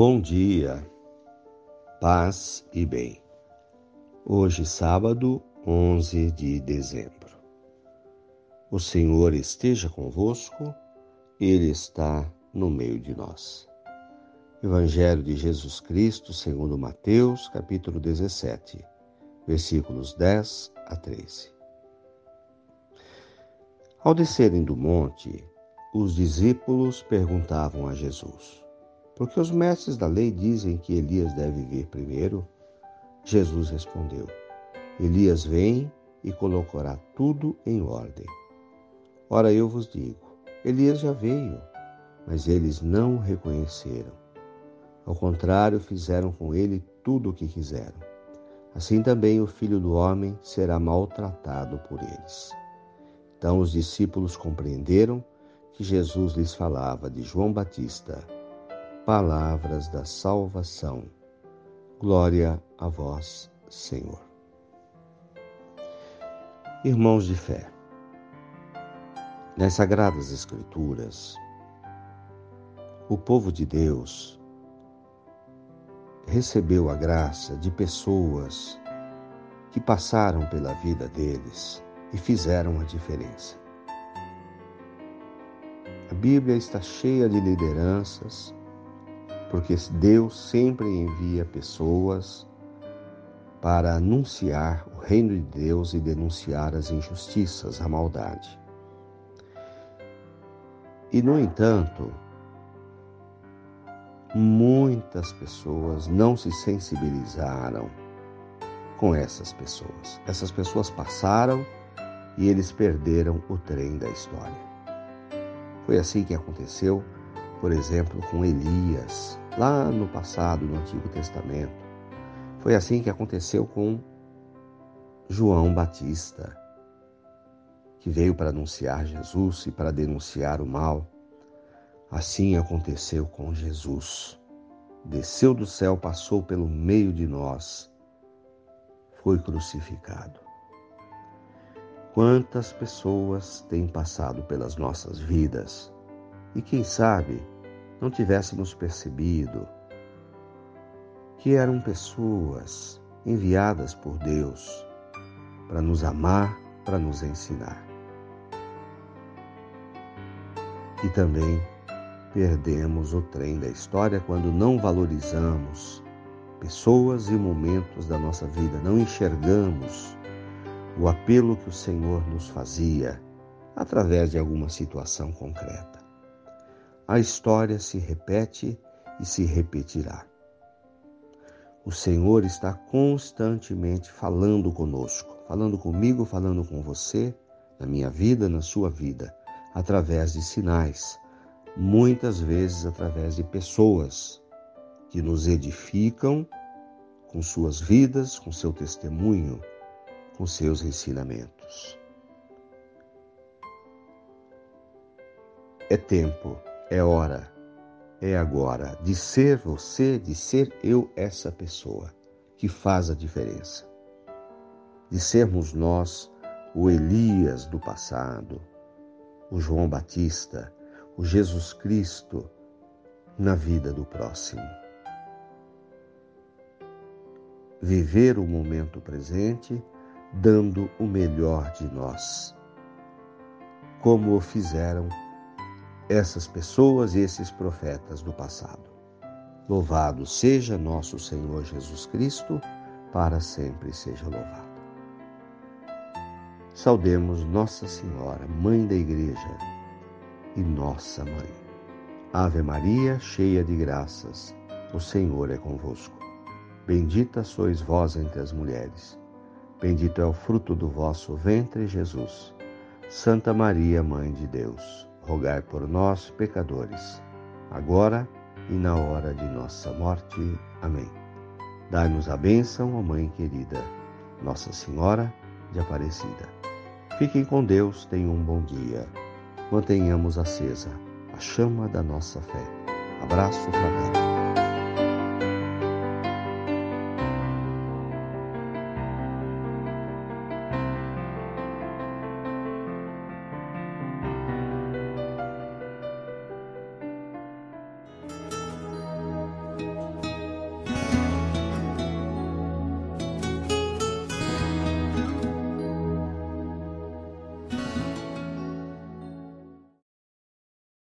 Bom dia, paz e bem. Hoje, sábado, 11 de dezembro. O Senhor esteja convosco, Ele está no meio de nós. Evangelho de Jesus Cristo, segundo Mateus, capítulo 17, versículos 10 a 13. Ao descerem do monte, os discípulos perguntavam a Jesus: porque os mestres da lei dizem que Elias deve vir primeiro. Jesus respondeu: Elias vem e colocará tudo em ordem. Ora, eu vos digo: Elias já veio, mas eles não o reconheceram. Ao contrário, fizeram com ele tudo o que quiseram. Assim também o filho do homem será maltratado por eles. Então os discípulos compreenderam que Jesus lhes falava de João Batista palavras da salvação. Glória a vós, Senhor. Irmãos de fé, nas Sagradas Escrituras, o povo de Deus recebeu a graça de pessoas que passaram pela vida deles e fizeram a diferença. A Bíblia está cheia de lideranças porque Deus sempre envia pessoas para anunciar o reino de Deus e denunciar as injustiças, a maldade. E, no entanto, muitas pessoas não se sensibilizaram com essas pessoas. Essas pessoas passaram e eles perderam o trem da história. Foi assim que aconteceu por exemplo, com Elias, lá no passado, no Antigo Testamento. Foi assim que aconteceu com João Batista, que veio para anunciar Jesus e para denunciar o mal. Assim aconteceu com Jesus. Desceu do céu, passou pelo meio de nós, foi crucificado. Quantas pessoas têm passado pelas nossas vidas e quem sabe não tivéssemos percebido que eram pessoas enviadas por Deus para nos amar, para nos ensinar. E também perdemos o trem da história quando não valorizamos pessoas e momentos da nossa vida, não enxergamos o apelo que o Senhor nos fazia através de alguma situação concreta a história se repete e se repetirá. O Senhor está constantemente falando conosco, falando comigo, falando com você, na minha vida, na sua vida, através de sinais, muitas vezes através de pessoas que nos edificam com suas vidas, com seu testemunho, com seus ensinamentos. É tempo é hora, é agora de ser você, de ser eu essa pessoa que faz a diferença. De sermos nós o Elias do passado, o João Batista, o Jesus Cristo na vida do próximo. Viver o momento presente dando o melhor de nós, como o fizeram essas pessoas e esses profetas do passado. Louvado seja nosso Senhor Jesus Cristo, para sempre seja louvado. Saudemos Nossa Senhora, Mãe da Igreja e nossa Mãe. Ave Maria, cheia de graças, o Senhor é convosco. Bendita sois vós entre as mulheres. Bendito é o fruto do vosso ventre, Jesus. Santa Maria, Mãe de Deus rogai por nós, pecadores, agora e na hora de nossa morte. Amém. Dai-nos a bênção, ó Mãe querida, Nossa Senhora de Aparecida. Fiquem com Deus, tenham um bom dia. Mantenhamos acesa a chama da nossa fé. Abraço fraterno.